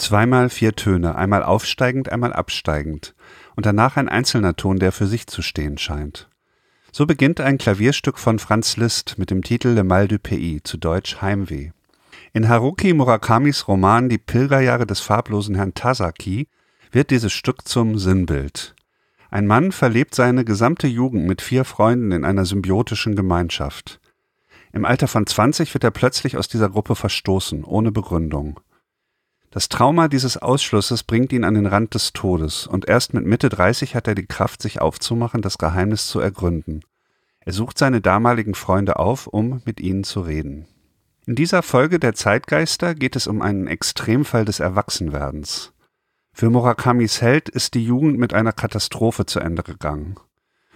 Zweimal vier Töne, einmal aufsteigend, einmal absteigend und danach ein einzelner Ton, der für sich zu stehen scheint. So beginnt ein Klavierstück von Franz Liszt mit dem Titel Le Mal du Pays, zu Deutsch Heimweh. In Haruki Murakamis Roman Die Pilgerjahre des farblosen Herrn Tasaki wird dieses Stück zum Sinnbild. Ein Mann verlebt seine gesamte Jugend mit vier Freunden in einer symbiotischen Gemeinschaft. Im Alter von 20 wird er plötzlich aus dieser Gruppe verstoßen, ohne Begründung. Das Trauma dieses Ausschlusses bringt ihn an den Rand des Todes, und erst mit Mitte 30 hat er die Kraft, sich aufzumachen, das Geheimnis zu ergründen. Er sucht seine damaligen Freunde auf, um mit ihnen zu reden. In dieser Folge der Zeitgeister geht es um einen Extremfall des Erwachsenwerdens. Für Murakamis Held ist die Jugend mit einer Katastrophe zu Ende gegangen.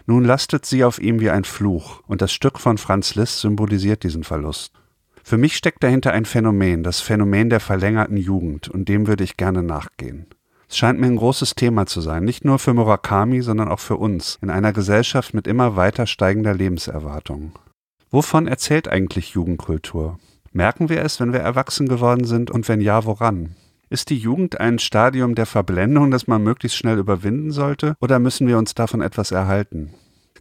Nun lastet sie auf ihm wie ein Fluch, und das Stück von Franz Liszt symbolisiert diesen Verlust. Für mich steckt dahinter ein Phänomen, das Phänomen der verlängerten Jugend, und dem würde ich gerne nachgehen. Es scheint mir ein großes Thema zu sein, nicht nur für Murakami, sondern auch für uns, in einer Gesellschaft mit immer weiter steigender Lebenserwartung. Wovon erzählt eigentlich Jugendkultur? Merken wir es, wenn wir erwachsen geworden sind, und wenn ja, woran? Ist die Jugend ein Stadium der Verblendung, das man möglichst schnell überwinden sollte, oder müssen wir uns davon etwas erhalten?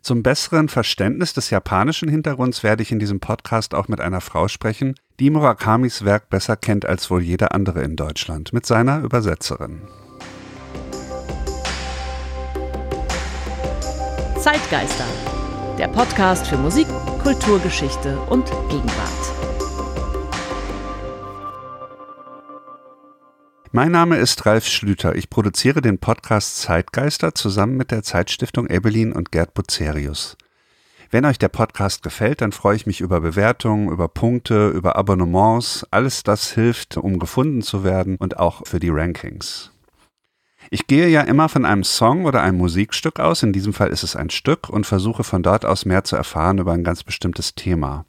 Zum besseren Verständnis des japanischen Hintergrunds werde ich in diesem Podcast auch mit einer Frau sprechen, die Murakamis Werk besser kennt als wohl jeder andere in Deutschland, mit seiner Übersetzerin. Zeitgeister, der Podcast für Musik, Kulturgeschichte und Gegenwart. Mein Name ist Ralf Schlüter. Ich produziere den Podcast Zeitgeister zusammen mit der Zeitstiftung Ebelin und Gerd Bucerius. Wenn euch der Podcast gefällt, dann freue ich mich über Bewertungen, über Punkte, über Abonnements. Alles das hilft, um gefunden zu werden und auch für die Rankings. Ich gehe ja immer von einem Song oder einem Musikstück aus, in diesem Fall ist es ein Stück, und versuche von dort aus mehr zu erfahren über ein ganz bestimmtes Thema.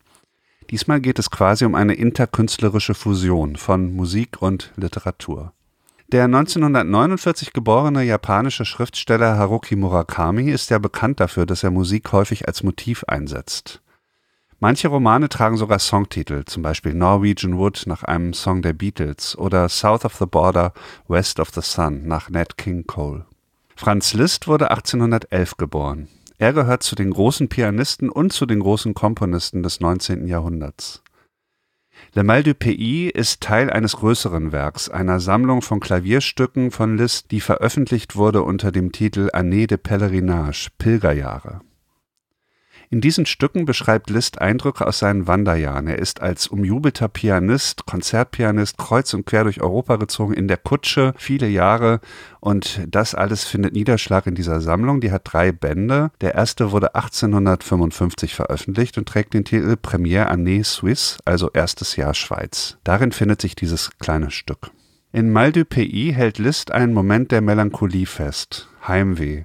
Diesmal geht es quasi um eine interkünstlerische Fusion von Musik und Literatur. Der 1949 geborene japanische Schriftsteller Haruki Murakami ist ja bekannt dafür, dass er Musik häufig als Motiv einsetzt. Manche Romane tragen sogar Songtitel, zum Beispiel Norwegian Wood nach einem Song der Beatles oder South of the Border, West of the Sun nach Nat King Cole. Franz Liszt wurde 1811 geboren. Er gehört zu den großen Pianisten und zu den großen Komponisten des 19. Jahrhunderts. Le Mal du Pays ist Teil eines größeren Werks, einer Sammlung von Klavierstücken von Liszt, die veröffentlicht wurde unter dem Titel Année de Pèlerinage, Pilgerjahre. In diesen Stücken beschreibt Liszt Eindrücke aus seinen Wanderjahren. Er ist als umjubelter Pianist, Konzertpianist kreuz und quer durch Europa gezogen, in der Kutsche, viele Jahre. Und das alles findet Niederschlag in dieser Sammlung. Die hat drei Bände. Der erste wurde 1855 veröffentlicht und trägt den Titel Première Année Suisse, also erstes Jahr Schweiz. Darin findet sich dieses kleine Stück. In Mal du Pays hält Liszt einen Moment der Melancholie fest. Heimweh.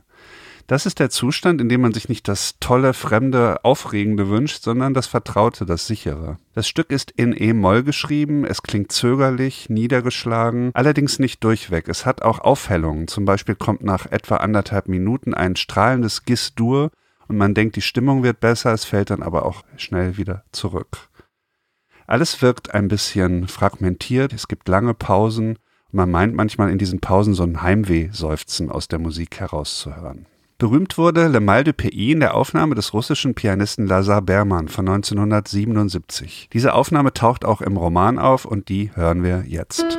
Das ist der Zustand, in dem man sich nicht das tolle, fremde, aufregende wünscht, sondern das Vertraute, das sichere. Das Stück ist in E-Moll geschrieben, es klingt zögerlich, niedergeschlagen, allerdings nicht durchweg. Es hat auch Aufhellungen. Zum Beispiel kommt nach etwa anderthalb Minuten ein strahlendes Gis-Dur und man denkt, die Stimmung wird besser, es fällt dann aber auch schnell wieder zurück. Alles wirkt ein bisschen fragmentiert, es gibt lange Pausen und man meint manchmal in diesen Pausen so ein Heimweh-Seufzen aus der Musik herauszuhören. Berühmt wurde Le Mal de Pays in der Aufnahme des russischen Pianisten Lazar Berman von 1977. Diese Aufnahme taucht auch im Roman auf und die hören wir jetzt.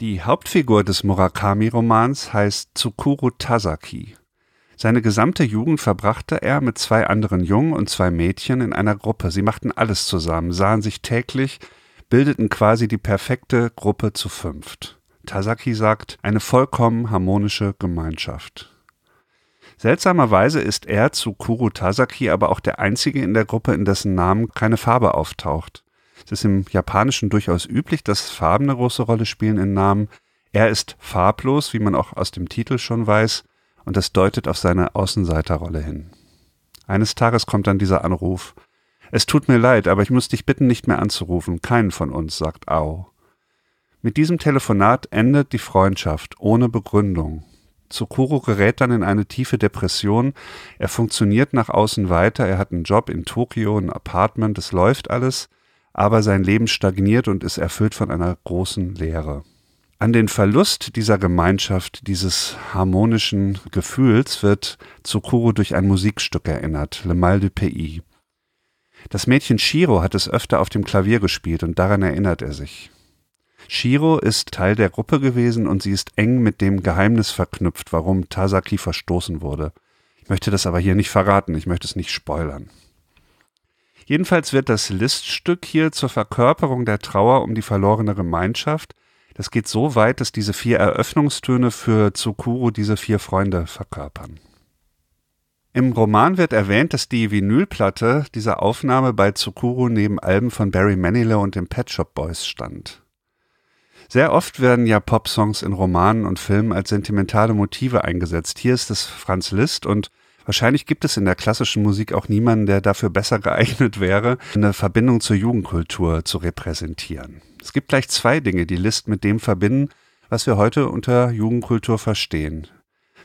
Die Hauptfigur des Murakami-Romans heißt Tsukuru Tasaki. Seine gesamte Jugend verbrachte er mit zwei anderen Jungen und zwei Mädchen in einer Gruppe. Sie machten alles zusammen, sahen sich täglich, bildeten quasi die perfekte Gruppe zu fünft. Tasaki sagt, eine vollkommen harmonische Gemeinschaft. Seltsamerweise ist er zu Kuro Tasaki aber auch der einzige in der Gruppe, in dessen Namen keine Farbe auftaucht. Es ist im Japanischen durchaus üblich, dass Farben eine große Rolle spielen in Namen. Er ist farblos, wie man auch aus dem Titel schon weiß, und das deutet auf seine Außenseiterrolle hin. Eines Tages kommt dann dieser Anruf. Es tut mir leid, aber ich muss dich bitten, nicht mehr anzurufen. Keinen von uns, sagt Ao. Mit diesem Telefonat endet die Freundschaft ohne Begründung. Tsukuro gerät dann in eine tiefe Depression. Er funktioniert nach außen weiter. Er hat einen Job in Tokio, ein Apartment, es läuft alles. Aber sein Leben stagniert und ist erfüllt von einer großen Leere. An den Verlust dieser Gemeinschaft, dieses harmonischen Gefühls wird Tsukuro durch ein Musikstück erinnert, Le Mal du Pays. Das Mädchen Shiro hat es öfter auf dem Klavier gespielt und daran erinnert er sich. Shiro ist Teil der Gruppe gewesen und sie ist eng mit dem Geheimnis verknüpft, warum Tasaki verstoßen wurde. Ich möchte das aber hier nicht verraten, ich möchte es nicht spoilern. Jedenfalls wird das Liststück hier zur Verkörperung der Trauer um die verlorene Gemeinschaft, das geht so weit, dass diese vier Eröffnungstöne für Tsukuru diese vier Freunde verkörpern. Im Roman wird erwähnt, dass die Vinylplatte dieser Aufnahme bei Tsukuru neben Alben von Barry Manilow und den Pet Shop Boys stand. Sehr oft werden ja Popsongs in Romanen und Filmen als sentimentale Motive eingesetzt. Hier ist es Franz Liszt und wahrscheinlich gibt es in der klassischen Musik auch niemanden, der dafür besser geeignet wäre, eine Verbindung zur Jugendkultur zu repräsentieren. Es gibt gleich zwei Dinge, die List mit dem verbinden, was wir heute unter Jugendkultur verstehen.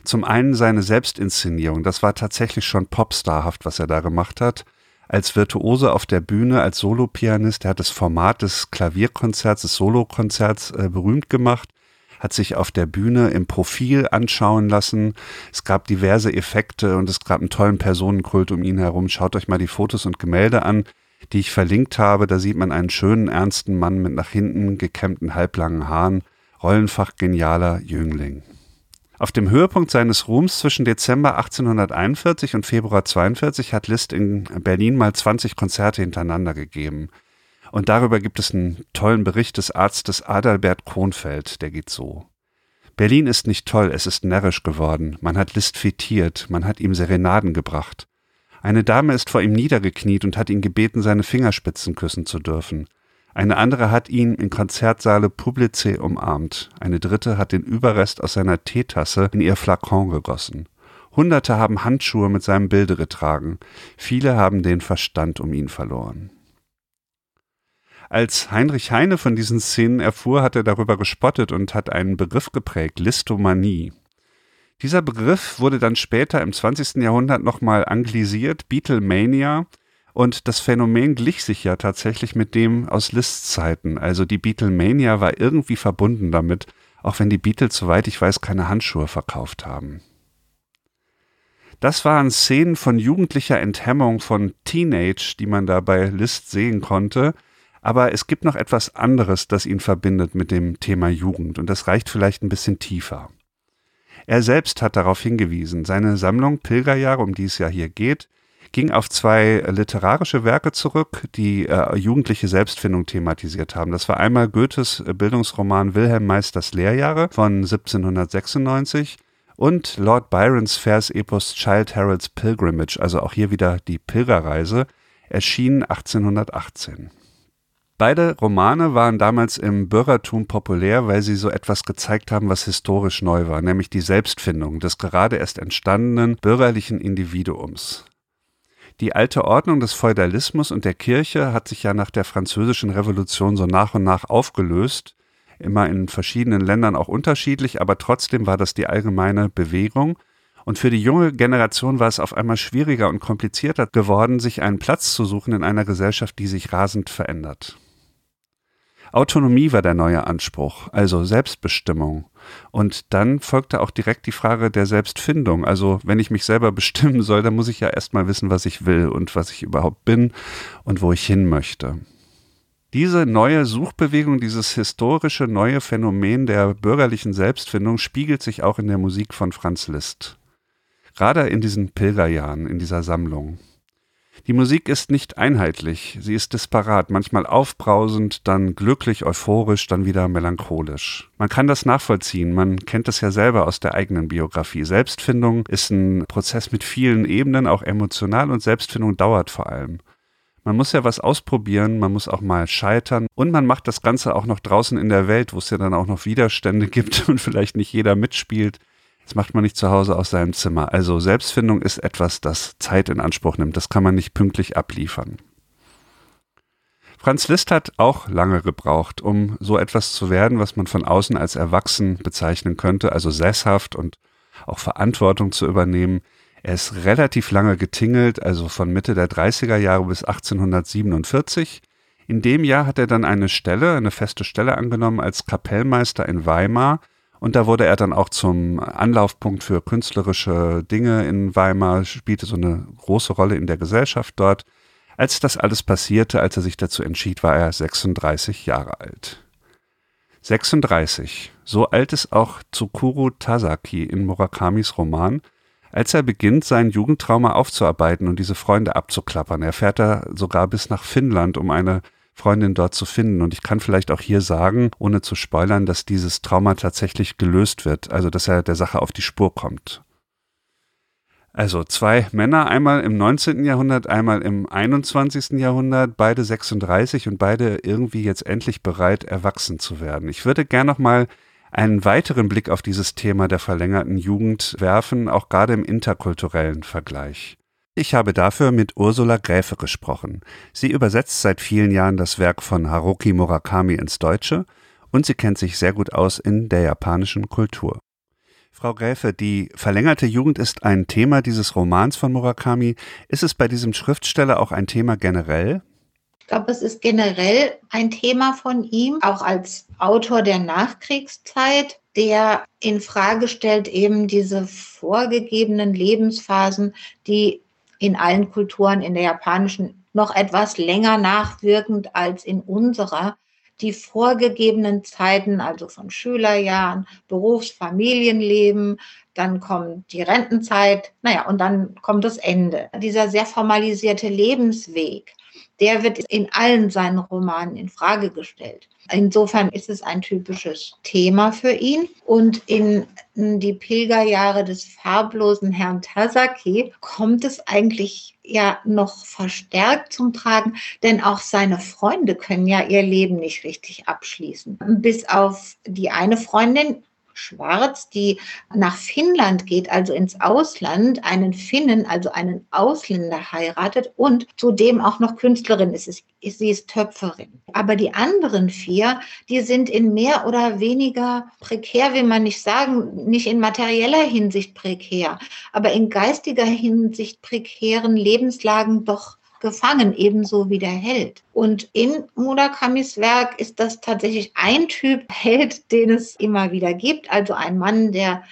Zum einen seine Selbstinszenierung, das war tatsächlich schon popstarhaft, was er da gemacht hat. Als Virtuose auf der Bühne, als Solopianist, er hat das Format des Klavierkonzerts, des Solokonzerts äh, berühmt gemacht, hat sich auf der Bühne im Profil anschauen lassen. Es gab diverse Effekte und es gab einen tollen Personenkult um ihn herum. Schaut euch mal die Fotos und Gemälde an die ich verlinkt habe. Da sieht man einen schönen, ernsten Mann mit nach hinten gekämmten, halblangen Haaren, rollenfach genialer Jüngling. Auf dem Höhepunkt seines Ruhms zwischen Dezember 1841 und Februar 42 hat Liszt in Berlin mal 20 Konzerte hintereinander gegeben. Und darüber gibt es einen tollen Bericht des Arztes Adalbert Kronfeld, der geht so. Berlin ist nicht toll, es ist närrisch geworden. Man hat Liszt fetiert, man hat ihm Serenaden gebracht. Eine Dame ist vor ihm niedergekniet und hat ihn gebeten, seine Fingerspitzen küssen zu dürfen. Eine andere hat ihn im Konzertsaale Publice umarmt. Eine dritte hat den Überrest aus seiner Teetasse in ihr Flakon gegossen. Hunderte haben Handschuhe mit seinem Bilde getragen. Viele haben den Verstand um ihn verloren. Als Heinrich Heine von diesen Szenen erfuhr, hat er darüber gespottet und hat einen Begriff geprägt, Listomanie. Dieser Begriff wurde dann später im 20. Jahrhundert nochmal anglisiert, Beatlemania. Und das Phänomen glich sich ja tatsächlich mit dem aus Liszt's Zeiten. Also die Beatlemania war irgendwie verbunden damit, auch wenn die Beatles, soweit ich weiß, keine Handschuhe verkauft haben. Das waren Szenen von jugendlicher Enthemmung, von Teenage, die man da bei Liszt sehen konnte. Aber es gibt noch etwas anderes, das ihn verbindet mit dem Thema Jugend. Und das reicht vielleicht ein bisschen tiefer. Er selbst hat darauf hingewiesen. Seine Sammlung Pilgerjahre, um die es ja hier geht, ging auf zwei literarische Werke zurück, die äh, jugendliche Selbstfindung thematisiert haben. Das war einmal Goethes Bildungsroman Wilhelm Meisters Lehrjahre von 1796 und Lord Byrons Versepos Child Harold's Pilgrimage, also auch hier wieder die Pilgerreise, erschien 1818. Beide Romane waren damals im Bürgertum populär, weil sie so etwas gezeigt haben, was historisch neu war, nämlich die Selbstfindung des gerade erst entstandenen bürgerlichen Individuums. Die alte Ordnung des Feudalismus und der Kirche hat sich ja nach der französischen Revolution so nach und nach aufgelöst, immer in verschiedenen Ländern auch unterschiedlich, aber trotzdem war das die allgemeine Bewegung. Und für die junge Generation war es auf einmal schwieriger und komplizierter geworden, sich einen Platz zu suchen in einer Gesellschaft, die sich rasend verändert. Autonomie war der neue Anspruch, also Selbstbestimmung. Und dann folgte auch direkt die Frage der Selbstfindung. Also wenn ich mich selber bestimmen soll, dann muss ich ja erstmal wissen, was ich will und was ich überhaupt bin und wo ich hin möchte. Diese neue Suchbewegung, dieses historische neue Phänomen der bürgerlichen Selbstfindung spiegelt sich auch in der Musik von Franz Liszt. Gerade in diesen Pilgerjahren, in dieser Sammlung. Die Musik ist nicht einheitlich, sie ist disparat, manchmal aufbrausend, dann glücklich, euphorisch, dann wieder melancholisch. Man kann das nachvollziehen, man kennt es ja selber aus der eigenen Biografie. Selbstfindung ist ein Prozess mit vielen Ebenen, auch emotional, und Selbstfindung dauert vor allem. Man muss ja was ausprobieren, man muss auch mal scheitern und man macht das Ganze auch noch draußen in der Welt, wo es ja dann auch noch Widerstände gibt und vielleicht nicht jeder mitspielt. Das macht man nicht zu Hause aus seinem Zimmer. Also Selbstfindung ist etwas, das Zeit in Anspruch nimmt. Das kann man nicht pünktlich abliefern. Franz Liszt hat auch lange gebraucht, um so etwas zu werden, was man von außen als erwachsen bezeichnen könnte, also sesshaft und auch Verantwortung zu übernehmen. Er ist relativ lange getingelt, also von Mitte der 30er Jahre bis 1847. In dem Jahr hat er dann eine Stelle, eine feste Stelle angenommen als Kapellmeister in Weimar und da wurde er dann auch zum Anlaufpunkt für künstlerische Dinge in Weimar, spielte so eine große Rolle in der Gesellschaft dort. Als das alles passierte, als er sich dazu entschied, war er 36 Jahre alt. 36. So alt ist auch Tsukuru Tasaki in Murakamis Roman, als er beginnt, sein Jugendtrauma aufzuarbeiten und diese Freunde abzuklappern. Er fährt da sogar bis nach Finnland, um eine Freundin dort zu finden. Und ich kann vielleicht auch hier sagen, ohne zu spoilern, dass dieses Trauma tatsächlich gelöst wird, also dass er der Sache auf die Spur kommt. Also zwei Männer, einmal im 19. Jahrhundert, einmal im 21. Jahrhundert, beide 36 und beide irgendwie jetzt endlich bereit, erwachsen zu werden. Ich würde gern noch mal einen weiteren Blick auf dieses Thema der verlängerten Jugend werfen, auch gerade im interkulturellen Vergleich. Ich habe dafür mit Ursula Gräfe gesprochen. Sie übersetzt seit vielen Jahren das Werk von Haruki Murakami ins Deutsche und sie kennt sich sehr gut aus in der japanischen Kultur. Frau Gräfe, die verlängerte Jugend ist ein Thema dieses Romans von Murakami. Ist es bei diesem Schriftsteller auch ein Thema generell? Ich glaube, es ist generell ein Thema von ihm, auch als Autor der Nachkriegszeit, der in Frage stellt eben diese vorgegebenen Lebensphasen, die in allen Kulturen, in der japanischen noch etwas länger nachwirkend als in unserer, die vorgegebenen Zeiten, also von Schülerjahren, Berufs-, Familienleben, dann kommt die Rentenzeit, naja, und dann kommt das Ende. Dieser sehr formalisierte Lebensweg, der wird in allen seinen Romanen in Frage gestellt. Insofern ist es ein typisches Thema für ihn. Und in die Pilgerjahre des farblosen Herrn Tasaki kommt es eigentlich ja noch verstärkt zum Tragen, denn auch seine Freunde können ja ihr Leben nicht richtig abschließen. Bis auf die eine Freundin, Schwarz, die nach Finnland geht, also ins Ausland, einen Finnen, also einen Ausländer heiratet und zudem auch noch Künstlerin ist. Sie ist Töpferin. Aber die anderen vier, die sind in mehr oder weniger prekär, will man nicht sagen, nicht in materieller Hinsicht prekär, aber in geistiger Hinsicht prekären Lebenslagen doch gefangen, ebenso wie der Held. Und in Murakamis Werk ist das tatsächlich ein Typ Held, den es immer wieder gibt. Also ein Mann, der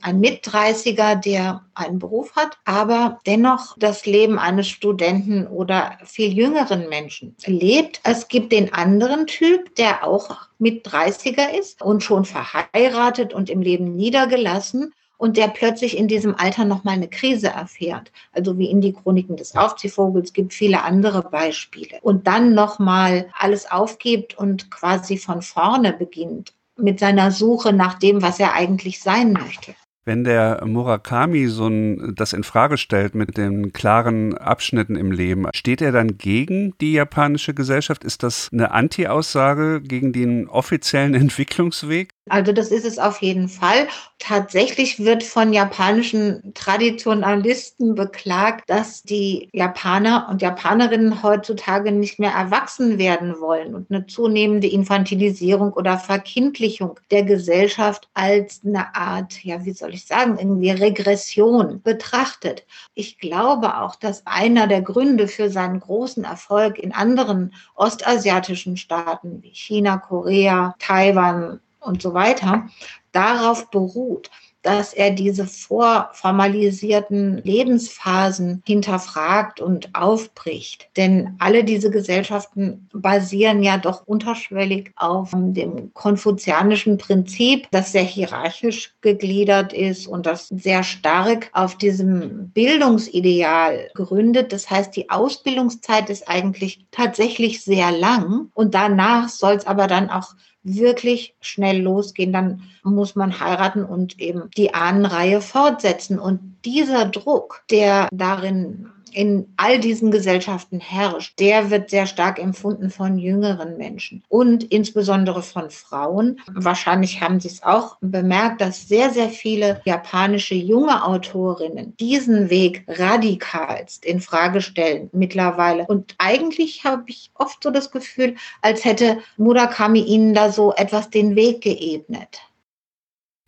ein Mit-30er, der einen Beruf hat, aber dennoch das Leben eines Studenten oder viel jüngeren Menschen lebt. Es gibt den anderen Typ, der auch mit 30er ist und schon verheiratet und im Leben niedergelassen und der plötzlich in diesem Alter nochmal eine Krise erfährt. Also wie in die Chroniken des Aufziehvogels gibt viele andere Beispiele. Und dann nochmal alles aufgibt und quasi von vorne beginnt mit seiner Suche nach dem, was er eigentlich sein möchte. Wenn der Murakami so ein, das in Frage stellt mit den klaren Abschnitten im Leben, steht er dann gegen die japanische Gesellschaft? Ist das eine Anti-Aussage gegen den offiziellen Entwicklungsweg? Also das ist es auf jeden Fall. Tatsächlich wird von japanischen Traditionalisten beklagt, dass die Japaner und Japanerinnen heutzutage nicht mehr erwachsen werden wollen und eine zunehmende Infantilisierung oder Verkindlichung der Gesellschaft als eine Art, ja, wie soll ich sagen, irgendwie Regression betrachtet. Ich glaube auch, dass einer der Gründe für seinen großen Erfolg in anderen ostasiatischen Staaten wie China, Korea, Taiwan, und so weiter, darauf beruht, dass er diese vorformalisierten Lebensphasen hinterfragt und aufbricht. Denn alle diese Gesellschaften basieren ja doch unterschwellig auf dem konfuzianischen Prinzip, das sehr hierarchisch gegliedert ist und das sehr stark auf diesem Bildungsideal gründet. Das heißt, die Ausbildungszeit ist eigentlich tatsächlich sehr lang und danach soll es aber dann auch wirklich schnell losgehen, dann muss man heiraten und eben die Ahnenreihe fortsetzen. Und dieser Druck, der darin in all diesen Gesellschaften herrscht, der wird sehr stark empfunden von jüngeren Menschen und insbesondere von Frauen. Wahrscheinlich haben Sie es auch bemerkt, dass sehr, sehr viele japanische junge Autorinnen diesen Weg radikalst in Frage stellen mittlerweile. Und eigentlich habe ich oft so das Gefühl, als hätte Murakami ihnen da so etwas den Weg geebnet.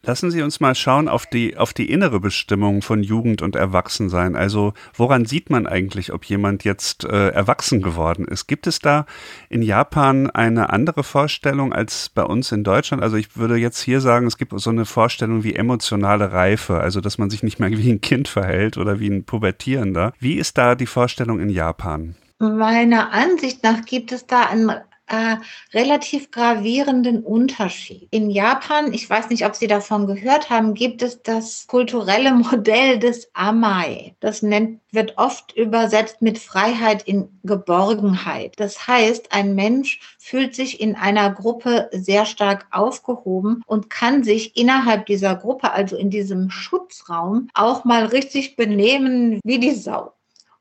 Lassen Sie uns mal schauen auf die, auf die innere Bestimmung von Jugend und Erwachsensein. Also woran sieht man eigentlich, ob jemand jetzt äh, erwachsen geworden ist? Gibt es da in Japan eine andere Vorstellung als bei uns in Deutschland? Also ich würde jetzt hier sagen, es gibt so eine Vorstellung wie emotionale Reife, also dass man sich nicht mehr wie ein Kind verhält oder wie ein Pubertierender. Wie ist da die Vorstellung in Japan? Meiner Ansicht nach gibt es da einen äh, relativ gravierenden Unterschied. In Japan, ich weiß nicht, ob Sie davon gehört haben, gibt es das kulturelle Modell des Amai. Das nennt, wird oft übersetzt mit Freiheit in Geborgenheit. Das heißt, ein Mensch fühlt sich in einer Gruppe sehr stark aufgehoben und kann sich innerhalb dieser Gruppe, also in diesem Schutzraum, auch mal richtig benehmen wie die Sau.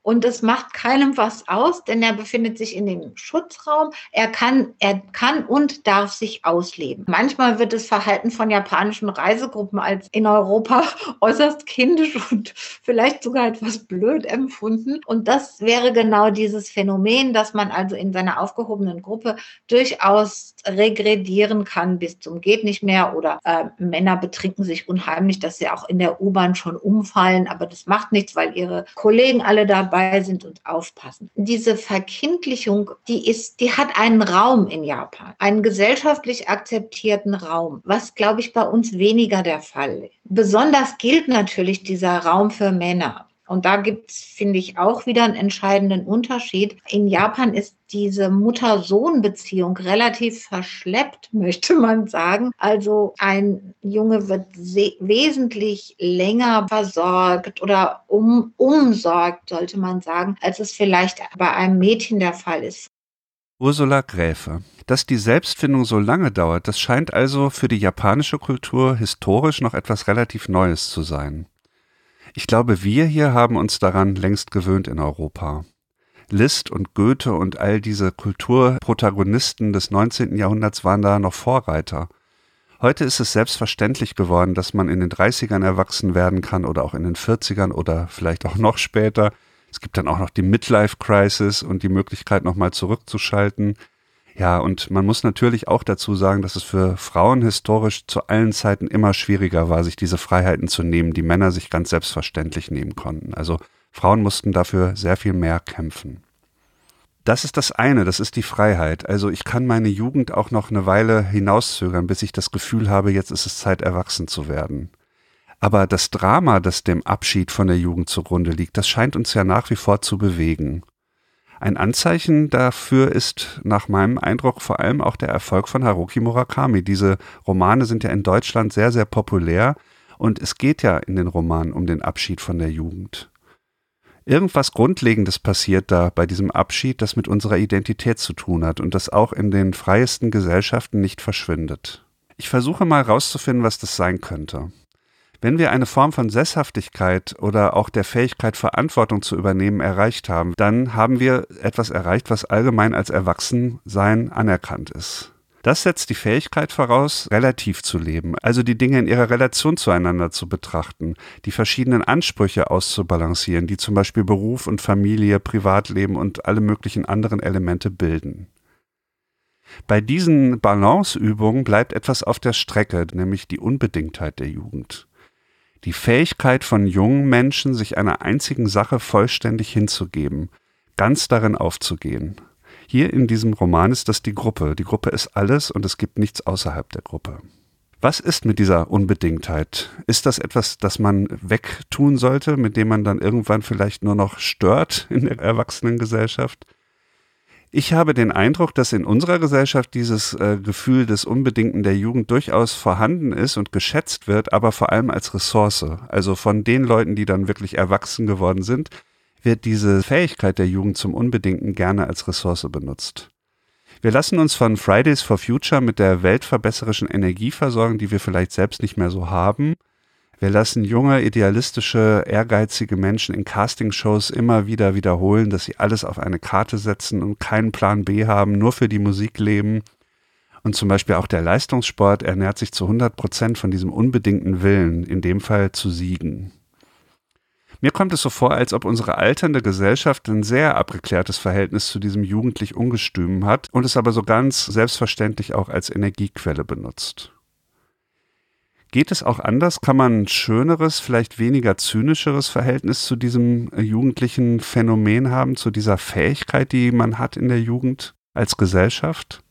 Und es macht keinem was aus, denn er befindet sich in dem Schutzraum. Er kann, er kann und darf sich ausleben. Manchmal wird das Verhalten von japanischen Reisegruppen als in Europa äußerst kindisch und vielleicht sogar etwas blöd empfunden. Und das wäre genau dieses Phänomen, dass man also in seiner aufgehobenen Gruppe durchaus regredieren kann bis zum geht nicht mehr oder äh, Männer betrinken sich unheimlich, dass sie auch in der U-Bahn schon umfallen, aber das macht nichts, weil ihre Kollegen alle dabei sind und aufpassen. Diese Verkindlichung, die ist, die hat einen Raum in Japan, einen gesellschaftlich akzeptierten Raum, was glaube ich bei uns weniger der Fall ist. Besonders gilt natürlich dieser Raum für Männer. Und da gibt es, finde ich, auch wieder einen entscheidenden Unterschied. In Japan ist diese Mutter-Sohn-Beziehung relativ verschleppt, möchte man sagen. Also ein Junge wird wesentlich länger versorgt oder um umsorgt, sollte man sagen, als es vielleicht bei einem Mädchen der Fall ist. Ursula Gräfe. Dass die Selbstfindung so lange dauert, das scheint also für die japanische Kultur historisch noch etwas relativ Neues zu sein. Ich glaube, wir hier haben uns daran längst gewöhnt in Europa. Liszt und Goethe und all diese Kulturprotagonisten des 19. Jahrhunderts waren da noch Vorreiter. Heute ist es selbstverständlich geworden, dass man in den 30ern erwachsen werden kann oder auch in den 40ern oder vielleicht auch noch später. Es gibt dann auch noch die Midlife Crisis und die Möglichkeit, nochmal zurückzuschalten. Ja, und man muss natürlich auch dazu sagen, dass es für Frauen historisch zu allen Zeiten immer schwieriger war, sich diese Freiheiten zu nehmen, die Männer sich ganz selbstverständlich nehmen konnten. Also Frauen mussten dafür sehr viel mehr kämpfen. Das ist das eine, das ist die Freiheit. Also ich kann meine Jugend auch noch eine Weile hinauszögern, bis ich das Gefühl habe, jetzt ist es Zeit, erwachsen zu werden. Aber das Drama, das dem Abschied von der Jugend zugrunde liegt, das scheint uns ja nach wie vor zu bewegen. Ein Anzeichen dafür ist nach meinem Eindruck vor allem auch der Erfolg von Haruki Murakami. Diese Romane sind ja in Deutschland sehr, sehr populär und es geht ja in den Romanen um den Abschied von der Jugend. Irgendwas Grundlegendes passiert da bei diesem Abschied, das mit unserer Identität zu tun hat und das auch in den freiesten Gesellschaften nicht verschwindet. Ich versuche mal rauszufinden, was das sein könnte. Wenn wir eine Form von Sesshaftigkeit oder auch der Fähigkeit, Verantwortung zu übernehmen, erreicht haben, dann haben wir etwas erreicht, was allgemein als Erwachsensein anerkannt ist. Das setzt die Fähigkeit voraus, relativ zu leben, also die Dinge in ihrer Relation zueinander zu betrachten, die verschiedenen Ansprüche auszubalancieren, die zum Beispiel Beruf und Familie, Privatleben und alle möglichen anderen Elemente bilden. Bei diesen Balanceübungen bleibt etwas auf der Strecke, nämlich die Unbedingtheit der Jugend die Fähigkeit von jungen Menschen, sich einer einzigen Sache vollständig hinzugeben, ganz darin aufzugehen. Hier in diesem Roman ist das die Gruppe. Die Gruppe ist alles und es gibt nichts außerhalb der Gruppe. Was ist mit dieser Unbedingtheit? Ist das etwas, das man wegtun sollte, mit dem man dann irgendwann vielleicht nur noch stört in der Erwachsenengesellschaft? Ich habe den Eindruck, dass in unserer Gesellschaft dieses äh, Gefühl des Unbedingten der Jugend durchaus vorhanden ist und geschätzt wird, aber vor allem als Ressource. Also von den Leuten, die dann wirklich erwachsen geworden sind, wird diese Fähigkeit der Jugend zum Unbedingten gerne als Ressource benutzt. Wir lassen uns von Fridays for Future mit der weltverbesserischen Energie versorgen, die wir vielleicht selbst nicht mehr so haben. Wir lassen junge, idealistische, ehrgeizige Menschen in Castingshows immer wieder wiederholen, dass sie alles auf eine Karte setzen und keinen Plan B haben, nur für die Musik leben. Und zum Beispiel auch der Leistungssport ernährt sich zu 100 Prozent von diesem unbedingten Willen, in dem Fall zu siegen. Mir kommt es so vor, als ob unsere alternde Gesellschaft ein sehr abgeklärtes Verhältnis zu diesem jugendlich Ungestüm hat und es aber so ganz selbstverständlich auch als Energiequelle benutzt. Geht es auch anders? Kann man ein schöneres, vielleicht weniger zynischeres Verhältnis zu diesem äh, jugendlichen Phänomen haben, zu dieser Fähigkeit, die man hat in der Jugend als Gesellschaft?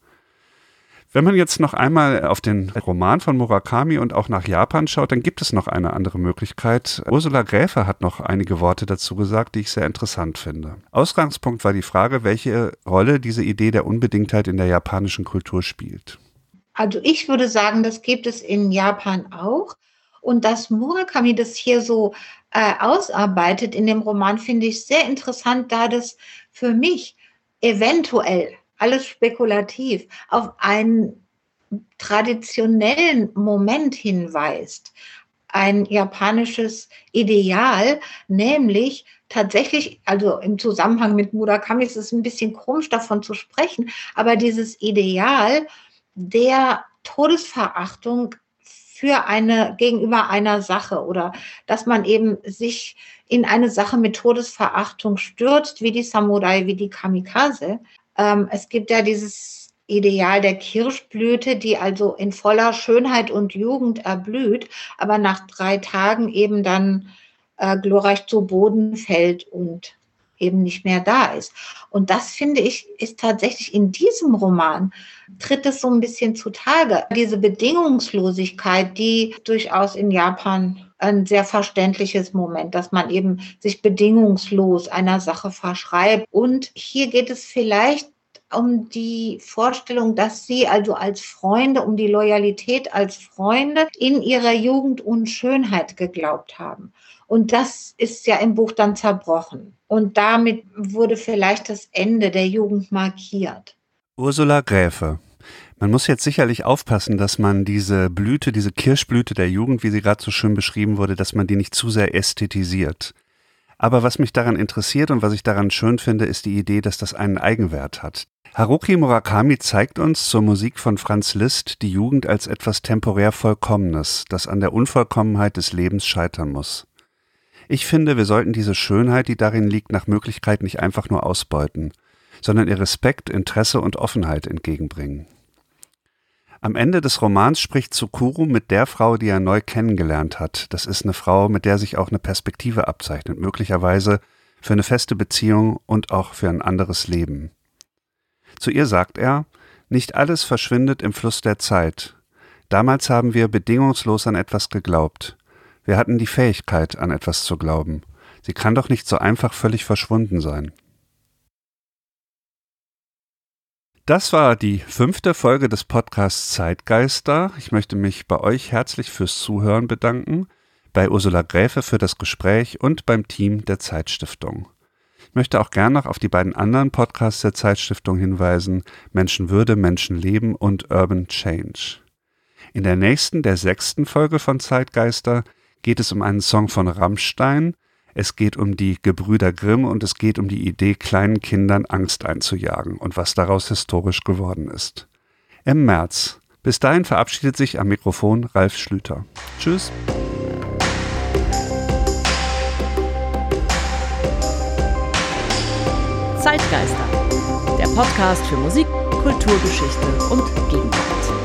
Wenn man jetzt noch einmal auf den Roman von Murakami und auch nach Japan schaut, dann gibt es noch eine andere Möglichkeit. Ursula Gräfe hat noch einige Worte dazu gesagt, die ich sehr interessant finde. Ausgangspunkt war die Frage, welche Rolle diese Idee der Unbedingtheit in der japanischen Kultur spielt. Also ich würde sagen, das gibt es in Japan auch. Und dass Murakami das hier so äh, ausarbeitet in dem Roman, finde ich sehr interessant, da das für mich eventuell, alles spekulativ, auf einen traditionellen Moment hinweist. Ein japanisches Ideal, nämlich tatsächlich, also im Zusammenhang mit Murakami ist es ein bisschen komisch davon zu sprechen, aber dieses Ideal, der Todesverachtung für eine gegenüber einer Sache oder dass man eben sich in eine Sache mit Todesverachtung stürzt, wie die Samurai, wie die Kamikaze. Ähm, es gibt ja dieses Ideal der Kirschblüte, die also in voller Schönheit und Jugend erblüht, aber nach drei Tagen eben dann äh, glorreich zu Boden fällt und eben nicht mehr da ist. Und das finde ich, ist tatsächlich in diesem Roman, tritt es so ein bisschen zutage. Diese Bedingungslosigkeit, die durchaus in Japan ein sehr verständliches Moment, dass man eben sich bedingungslos einer Sache verschreibt. Und hier geht es vielleicht um die Vorstellung, dass sie also als Freunde, um die Loyalität als Freunde in ihrer Jugend und Schönheit geglaubt haben. Und das ist ja im Buch dann zerbrochen. Und damit wurde vielleicht das Ende der Jugend markiert. Ursula Gräfe. Man muss jetzt sicherlich aufpassen, dass man diese Blüte, diese Kirschblüte der Jugend, wie sie gerade so schön beschrieben wurde, dass man die nicht zu sehr ästhetisiert. Aber was mich daran interessiert und was ich daran schön finde, ist die Idee, dass das einen Eigenwert hat. Haruki Murakami zeigt uns zur Musik von Franz Liszt die Jugend als etwas temporär Vollkommenes, das an der Unvollkommenheit des Lebens scheitern muss. Ich finde, wir sollten diese Schönheit, die darin liegt, nach Möglichkeit nicht einfach nur ausbeuten, sondern ihr Respekt, Interesse und Offenheit entgegenbringen. Am Ende des Romans spricht Tsukuru mit der Frau, die er neu kennengelernt hat. Das ist eine Frau, mit der sich auch eine Perspektive abzeichnet, möglicherweise für eine feste Beziehung und auch für ein anderes Leben. Zu ihr sagt er, nicht alles verschwindet im Fluss der Zeit. Damals haben wir bedingungslos an etwas geglaubt. Wir hatten die Fähigkeit, an etwas zu glauben. Sie kann doch nicht so einfach völlig verschwunden sein. Das war die fünfte Folge des Podcasts Zeitgeister. Ich möchte mich bei euch herzlich fürs Zuhören bedanken, bei Ursula Gräfe für das Gespräch und beim Team der Zeitstiftung. Ich möchte auch gern noch auf die beiden anderen Podcasts der Zeitstiftung hinweisen, Menschenwürde, Menschenleben und Urban Change. In der nächsten, der sechsten Folge von Zeitgeister geht es um einen Song von Rammstein, es geht um die Gebrüder Grimm und es geht um die Idee, kleinen Kindern Angst einzujagen und was daraus historisch geworden ist. Im März. Bis dahin verabschiedet sich am Mikrofon Ralf Schlüter. Tschüss. Zeitgeister, der Podcast für Musik, Kulturgeschichte und Gegenwart.